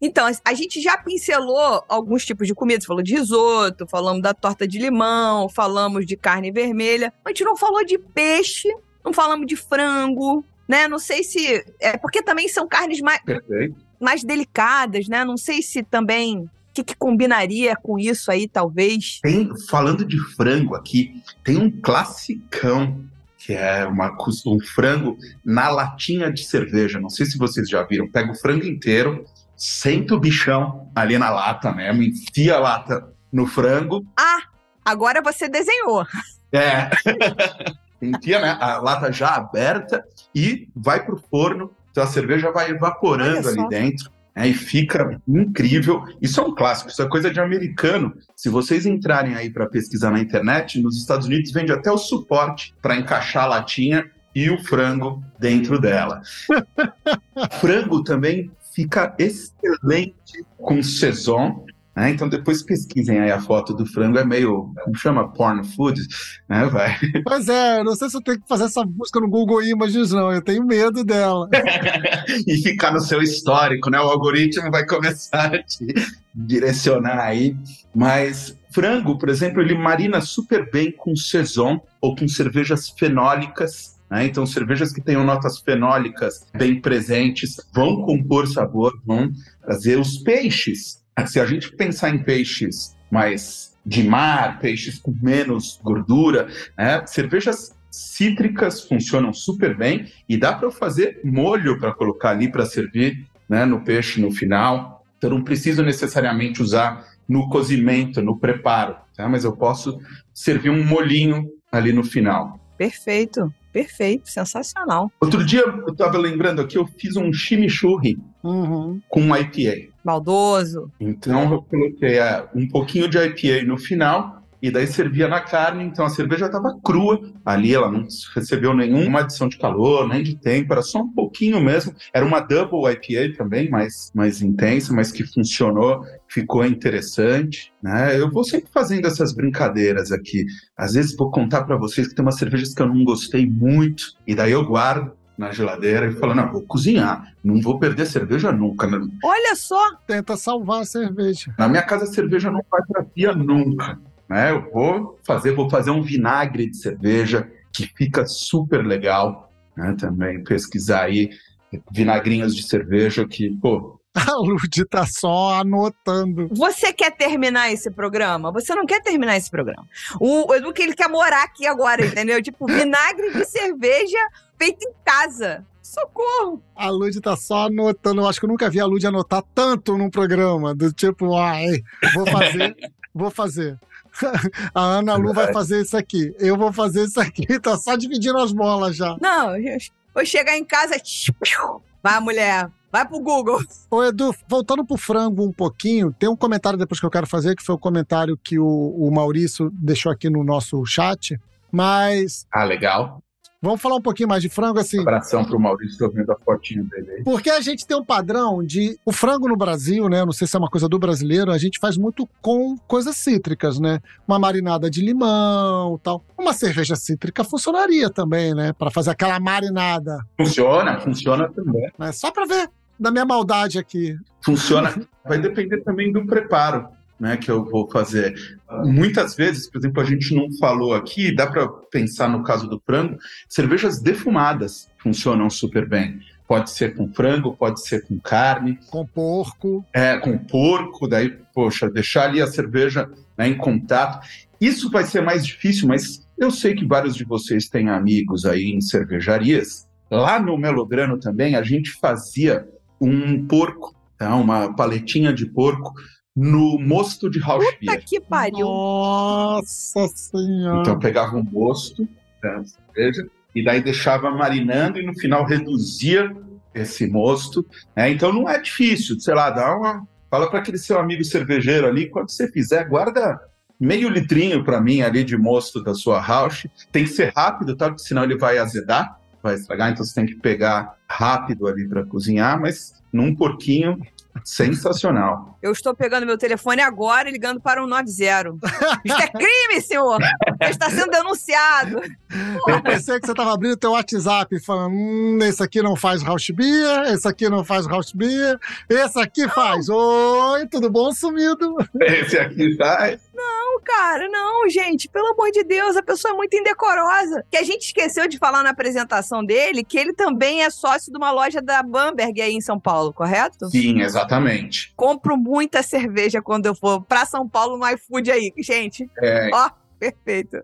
Então, a gente já pincelou alguns tipos de comida. Você falou de risoto, falamos da torta de limão, falamos de carne vermelha. A gente não falou de peixe, não falamos de frango, né? Não sei se. É porque também são carnes mais, mais delicadas, né? Não sei se também. O que, que combinaria com isso aí, talvez? Tem, falando de frango aqui, tem um classicão que é uma, um frango na latinha de cerveja. Não sei se vocês já viram. Pega o frango inteiro, senta o bichão ali na lata mesmo, enfia a lata no frango. Ah, agora você desenhou. É. enfia né, a lata já aberta e vai pro forno. Então a cerveja vai evaporando ali dentro. Né, e fica incrível. Isso é um clássico, isso é coisa de americano. Se vocês entrarem aí para pesquisar na internet, nos Estados Unidos vende até o suporte para encaixar a latinha e o frango dentro dela. frango também fica excelente com Saison. Né? Então depois pesquisem aí a foto do frango, é meio, como chama, porn food, né, vai. Pois é, não sei se eu tenho que fazer essa busca no Google Images não, eu tenho medo dela. e ficar no seu histórico, né, o algoritmo vai começar a te direcionar aí, mas frango, por exemplo, ele marina super bem com Saison ou com cervejas fenólicas, né? Então, cervejas que tenham notas fenólicas bem presentes vão compor sabor, vão trazer os peixes. Se a gente pensar em peixes mais de mar, peixes com menos gordura, né? cervejas cítricas funcionam super bem e dá para fazer molho para colocar ali para servir né, no peixe no final. Então, não preciso necessariamente usar no cozimento, no preparo, tá? mas eu posso servir um molhinho ali no final. Perfeito. Perfeito, sensacional. Outro dia, eu estava lembrando aqui, eu fiz um chimichurri uhum. com IPA. Maldoso. Então, eu coloquei é, um pouquinho de IPA no final e daí servia na carne, então a cerveja estava crua ali, ela não recebeu nenhuma adição de calor, nem de tempo, era só um pouquinho mesmo. Era uma double IPA também, mais, mais intensa, mas que funcionou, ficou interessante. Né? Eu vou sempre fazendo essas brincadeiras aqui. Às vezes vou contar para vocês que tem umas cervejas que eu não gostei muito, e daí eu guardo na geladeira e falo, não, vou cozinhar, não vou perder cerveja nunca. Olha só! Tenta salvar a cerveja. Na minha casa a cerveja não vai pra pia nunca né? Eu vou fazer, vou fazer um vinagre de cerveja que fica super legal, né? Também pesquisar aí vinagrinhos de cerveja que, pô, A Lud tá só anotando. Você quer terminar esse programa? Você não quer terminar esse programa. O Edu que ele quer morar aqui agora, entendeu? Tipo, vinagre de cerveja feito em casa. Socorro! A Lud tá só anotando. Eu acho que eu nunca vi a Lud anotar tanto num programa. Do tipo, ai, vou fazer, vou fazer. A Ana Lu vai fazer isso aqui. Eu vou fazer isso aqui. Tá só dividindo as bolas já. Não, vou chegar em casa. Vai, mulher. Vai pro Google. Ô, Edu, voltando pro frango um pouquinho, tem um comentário depois que eu quero fazer, que foi o comentário que o, o Maurício deixou aqui no nosso chat. Mas. Ah, legal. Vamos falar um pouquinho mais de frango, assim. Um abração pro Maurício, tô vendo a fotinha dele aí. Porque a gente tem um padrão de. O frango no Brasil, né? Não sei se é uma coisa do brasileiro, a gente faz muito com coisas cítricas, né? Uma marinada de limão tal. Uma cerveja cítrica funcionaria também, né? Para fazer aquela marinada. Funciona, funciona também. Né? Só para ver da minha maldade aqui. Funciona. Vai depender também do preparo né, que eu vou fazer. Muitas vezes, por exemplo, a gente não falou aqui, dá para pensar no caso do frango, cervejas defumadas funcionam super bem. Pode ser com frango, pode ser com carne. Com porco. É, com porco, daí, poxa, deixar ali a cerveja né, em contato. Isso vai ser mais difícil, mas eu sei que vários de vocês têm amigos aí em cervejarias. Lá no Melograno também, a gente fazia um porco, tá? uma paletinha de porco no mosto de Rauschbier. Puta que pariu. Nossa senhora. Então pegava um mosto cerveja e daí deixava marinando e no final reduzia esse mosto. Né? Então não é difícil, sei lá, dá uma. Fala para aquele seu amigo cervejeiro ali, quando você fizer, guarda meio litrinho para mim ali de mosto da sua Rausch. Tem que ser rápido, tá? Porque senão ele vai azedar, vai estragar, então você tem que pegar rápido ali para cozinhar, mas num porquinho Sensacional. Eu estou pegando meu telefone agora e ligando para um 90. Isso é crime, senhor! Está sendo denunciado. Eu pensei que você estava abrindo teu WhatsApp falando: hum, esse aqui não faz house beer, esse aqui não faz house beer, esse aqui faz. Oi, tudo bom, sumido? Esse aqui faz. Não, cara, não, gente. Pelo amor de Deus, a pessoa é muito indecorosa. Que a gente esqueceu de falar na apresentação dele que ele também é sócio de uma loja da Bamberg aí em São Paulo, correto? Sim, exatamente. Compro muita cerveja quando eu for pra São Paulo no iFood aí, gente. É. Ó, perfeito.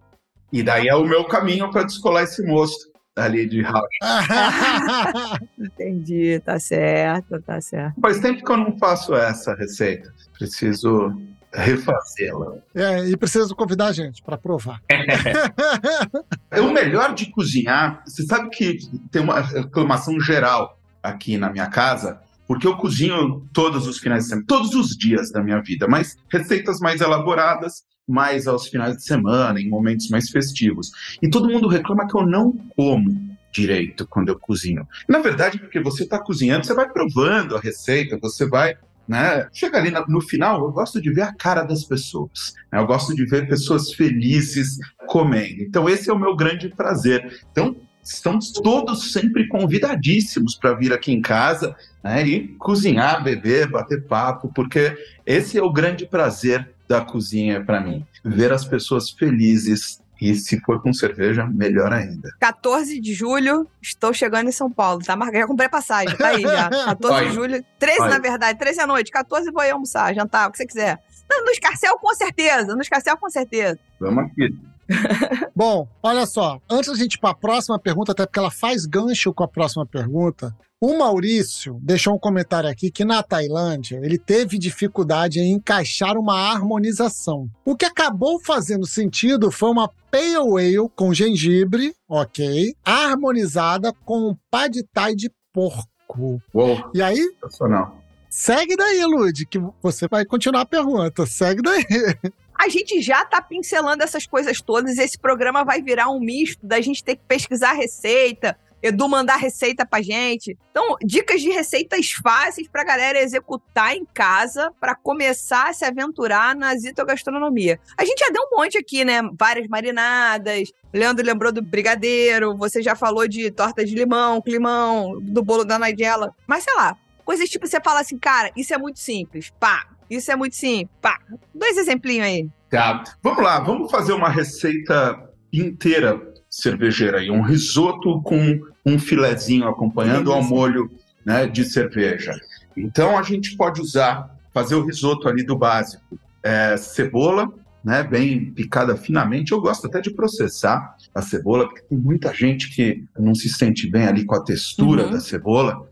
E daí é o meu caminho para descolar esse mosto ali de Rausch. Entendi, tá certo, tá certo. Faz tempo que eu não faço essa receita. Preciso refazê-la. É, e precisa convidar a gente para provar. é o melhor de cozinhar. Você sabe que tem uma reclamação geral aqui na minha casa, porque eu cozinho todos os finais de semana, todos os dias da minha vida, mas receitas mais elaboradas, mais aos finais de semana, em momentos mais festivos. E todo mundo reclama que eu não como direito quando eu cozinho. Na verdade, porque você está cozinhando, você vai provando a receita, você vai né? Chega ali no final, eu gosto de ver a cara das pessoas. Né? Eu gosto de ver pessoas felizes comendo. Então, esse é o meu grande prazer. Então, estamos todos sempre convidadíssimos para vir aqui em casa né? e cozinhar, beber, bater papo, porque esse é o grande prazer da cozinha para mim. Ver as pessoas felizes e se for com cerveja, melhor ainda. 14 de julho, estou chegando em São Paulo, tá? Já comprei passagem, tá aí já. 14 de julho, 13 na verdade, 13 à noite, 14 vou ir almoçar, jantar, o que você quiser. No Escarcel, com certeza, no Escarcel, com certeza. Vamos aqui. Bom, olha só, antes da gente ir para a próxima pergunta, até porque ela faz gancho com a próxima pergunta, o Maurício deixou um comentário aqui que na Tailândia ele teve dificuldade em encaixar uma harmonização. O que acabou fazendo sentido foi uma pale ale com gengibre, ok, harmonizada com um pad thai de porco. Uou, e aí? Sensacional. Segue daí, Lud, que você vai continuar a pergunta. Segue daí. A gente já tá pincelando essas coisas todas. Esse programa vai virar um misto da gente ter que pesquisar receita, Edu mandar receita pra gente. Então, dicas de receitas fáceis pra galera executar em casa para começar a se aventurar na zitogastronomia. A gente já deu um monte aqui, né? Várias marinadas. Leandro lembrou do brigadeiro, você já falou de torta de limão, climão, do bolo da Nigella. Mas sei lá, coisas tipo você fala assim, cara, isso é muito simples. Pá, isso é muito simples. Pá. Dois exemplinhos aí. Tá. Vamos lá, vamos fazer uma receita inteira cervejeira aí, um risoto com um filezinho acompanhando ao molho né, de cerveja. Então a gente pode usar, fazer o risoto ali do básico. É, cebola, né, bem picada finamente. Eu gosto até de processar a cebola, porque tem muita gente que não se sente bem ali com a textura Uhum. da cebola,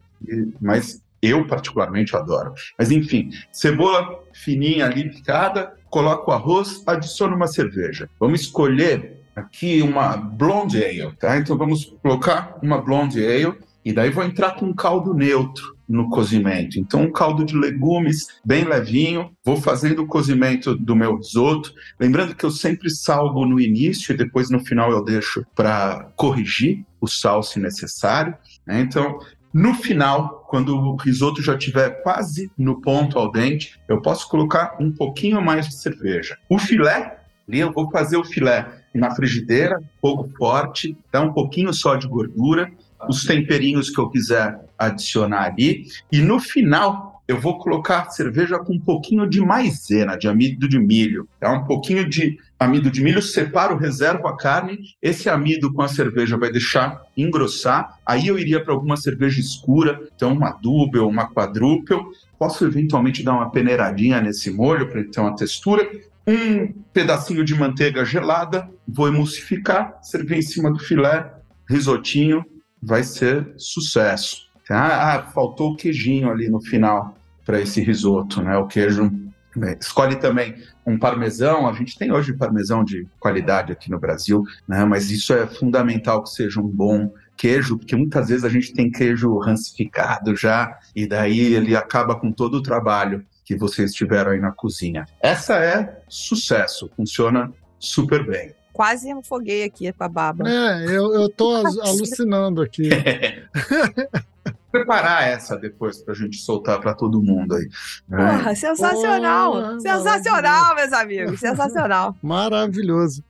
mas eu particularmente adoro. Mas enfim, cebola fininha ali picada, coloco o arroz, adiciono uma cerveja. Vamos escolher aqui uma blonde ale, tá? Então vamos colocar uma blonde ale e daí vou entrar com um caldo neutro no cozimento. Então um caldo de legumes bem levinho, vou fazendo o cozimento do meu risoto, lembrando que eu sempre salgo no início e depois no final eu deixo para corrigir o sal se necessário. né? Então no final, quando o risoto já estiver quase no ponto al dente, eu posso colocar um pouquinho mais de cerveja. O filé, eu vou fazer o filé na frigideira, fogo forte, dá um pouquinho só de gordura, os temperinhos que eu quiser adicionar ali, e no final eu vou colocar cerveja com um pouquinho de maisena, de amido de milho, tá? um pouquinho de amido de milho, separo, reservo a carne, esse amido com a cerveja vai deixar engrossar, aí eu iria para alguma cerveja escura, então uma double, uma quadruple, posso eventualmente dar uma peneiradinha nesse molho para ele ter uma textura, um pedacinho de manteiga gelada, vou emulsificar, servir em cima do filé, risotinho, vai ser sucesso. Ah, ah, faltou o queijinho ali no final para esse risoto, né? O queijo. né? Escolhe também um parmesão. A gente tem hoje parmesão de qualidade aqui no Brasil, né? Mas isso é fundamental que seja um bom queijo, porque muitas vezes a gente tem queijo rancificado já, e daí ele acaba com todo o trabalho que vocês tiveram aí na cozinha. Essa é sucesso, funciona super bem. Quase afoguei aqui com a baba. É, eu, eu tô alucinando aqui. Preparar essa depois para a gente soltar para todo mundo aí. né? Porra, sensacional! Porra, sensacional, meus amigos! Sensacional! Maravilhoso.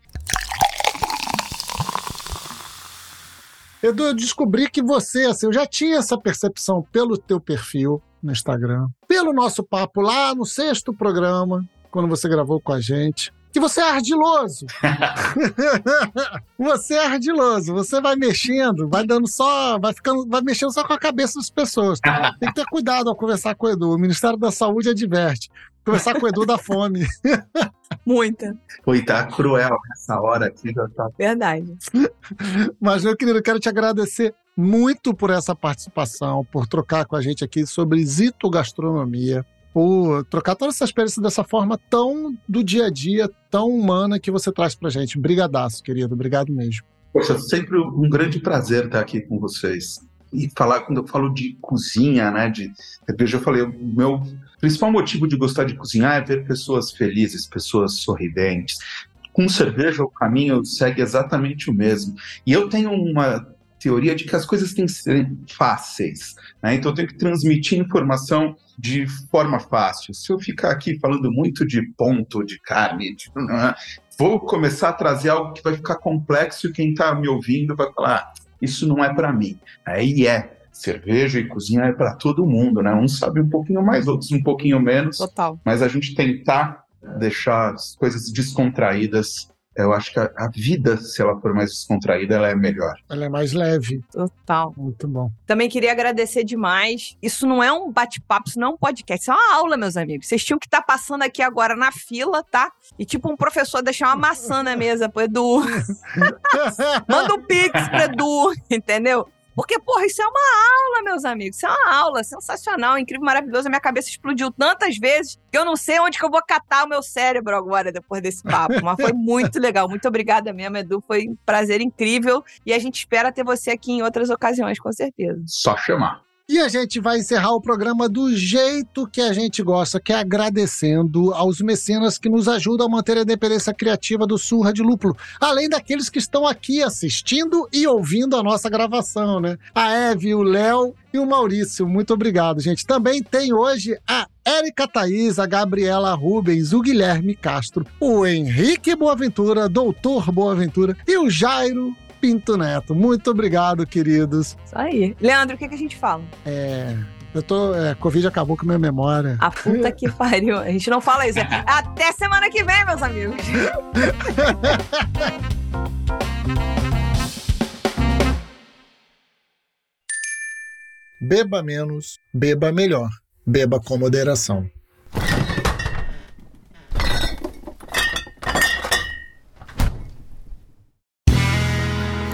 Edu, eu descobri que você, assim, eu já tinha essa percepção pelo teu perfil no Instagram, pelo nosso papo lá no sexto programa, quando você gravou com a gente, que você é ardiloso. você é ardiloso, você vai mexendo, vai dando só, vai ficando, vai mexendo só com a cabeça das pessoas. Tem que ter cuidado ao conversar com o Edu. O Ministério da Saúde adverte. Conversar com o Edu da fome. Muita. Foi, tá cruel nessa hora aqui, já tá. Verdade. Mas, meu querido, eu quero te agradecer muito por essa participação, por trocar com a gente aqui sobre zitogastronomia, por trocar toda essa experiência dessa forma tão do dia a dia, tão humana que você traz pra gente. Brigadaço, querido. Obrigado mesmo. Poxa, sempre um grande prazer estar aqui com vocês. E falar, quando eu falo de cozinha, né, de cerveja, eu falei, o meu principal motivo de gostar de cozinhar é ver pessoas felizes, pessoas sorridentes. Com cerveja, o caminho segue exatamente o mesmo. E eu tenho uma teoria de que as coisas têm que ser fáceis, né? Então eu tenho que transmitir informação de forma fácil. Se eu ficar aqui falando muito de ponto de carne, de... vou começar a trazer algo que vai ficar complexo e quem está me ouvindo vai falar, ah, isso não é para mim. Aí é. Cerveja e cozinha é para todo mundo, né? Uns sabem um pouquinho mais, outros um pouquinho menos, Total. mas a gente tentar deixar as coisas descontraídas, eu acho que a, a vida, se ela for mais descontraída, ela é melhor. Ela é mais leve. Total. Muito bom. Também queria agradecer demais. Isso não é um bate-papo, isso não é um podcast, isso é uma aula, meus amigos. Vocês tinham que estar passando aqui agora na fila, tá? E tipo um professor deixar uma maçã na mesa pro Edu. Manda um pix pro Edu, entendeu? Porque, porra, isso é uma aula, meus amigos. Isso é uma aula sensacional, incrível, maravilhosa. Minha cabeça explodiu tantas vezes que eu não sei onde que eu vou catar o meu cérebro agora, depois desse papo. Mas foi muito legal. Muito obrigada mesmo, Edu. Foi um prazer incrível. E a gente espera ter você aqui em outras ocasiões, com certeza. Só chamar. E a gente vai encerrar o programa do jeito que a gente gosta, que é agradecendo aos mecenas que nos ajudam a manter a independência criativa do Surra de Lúpulo, além daqueles que estão aqui assistindo e ouvindo a nossa gravação, né? A Eve, o Léo e o Maurício. Muito obrigado, gente. Também tem hoje a Érica Thaís, a Gabriela Rubens, o Guilherme Castro, o Henrique Boaventura, Doutor Boaventura e o Jairo Pinto Neto. Muito obrigado, queridos. Isso aí. Leandro, o que, que a gente fala? É. Eu tô. É, Covid acabou com a minha memória. A puta que pariu. A gente não fala isso. Até semana que vem, meus amigos. Beba menos, beba melhor. beba com moderação.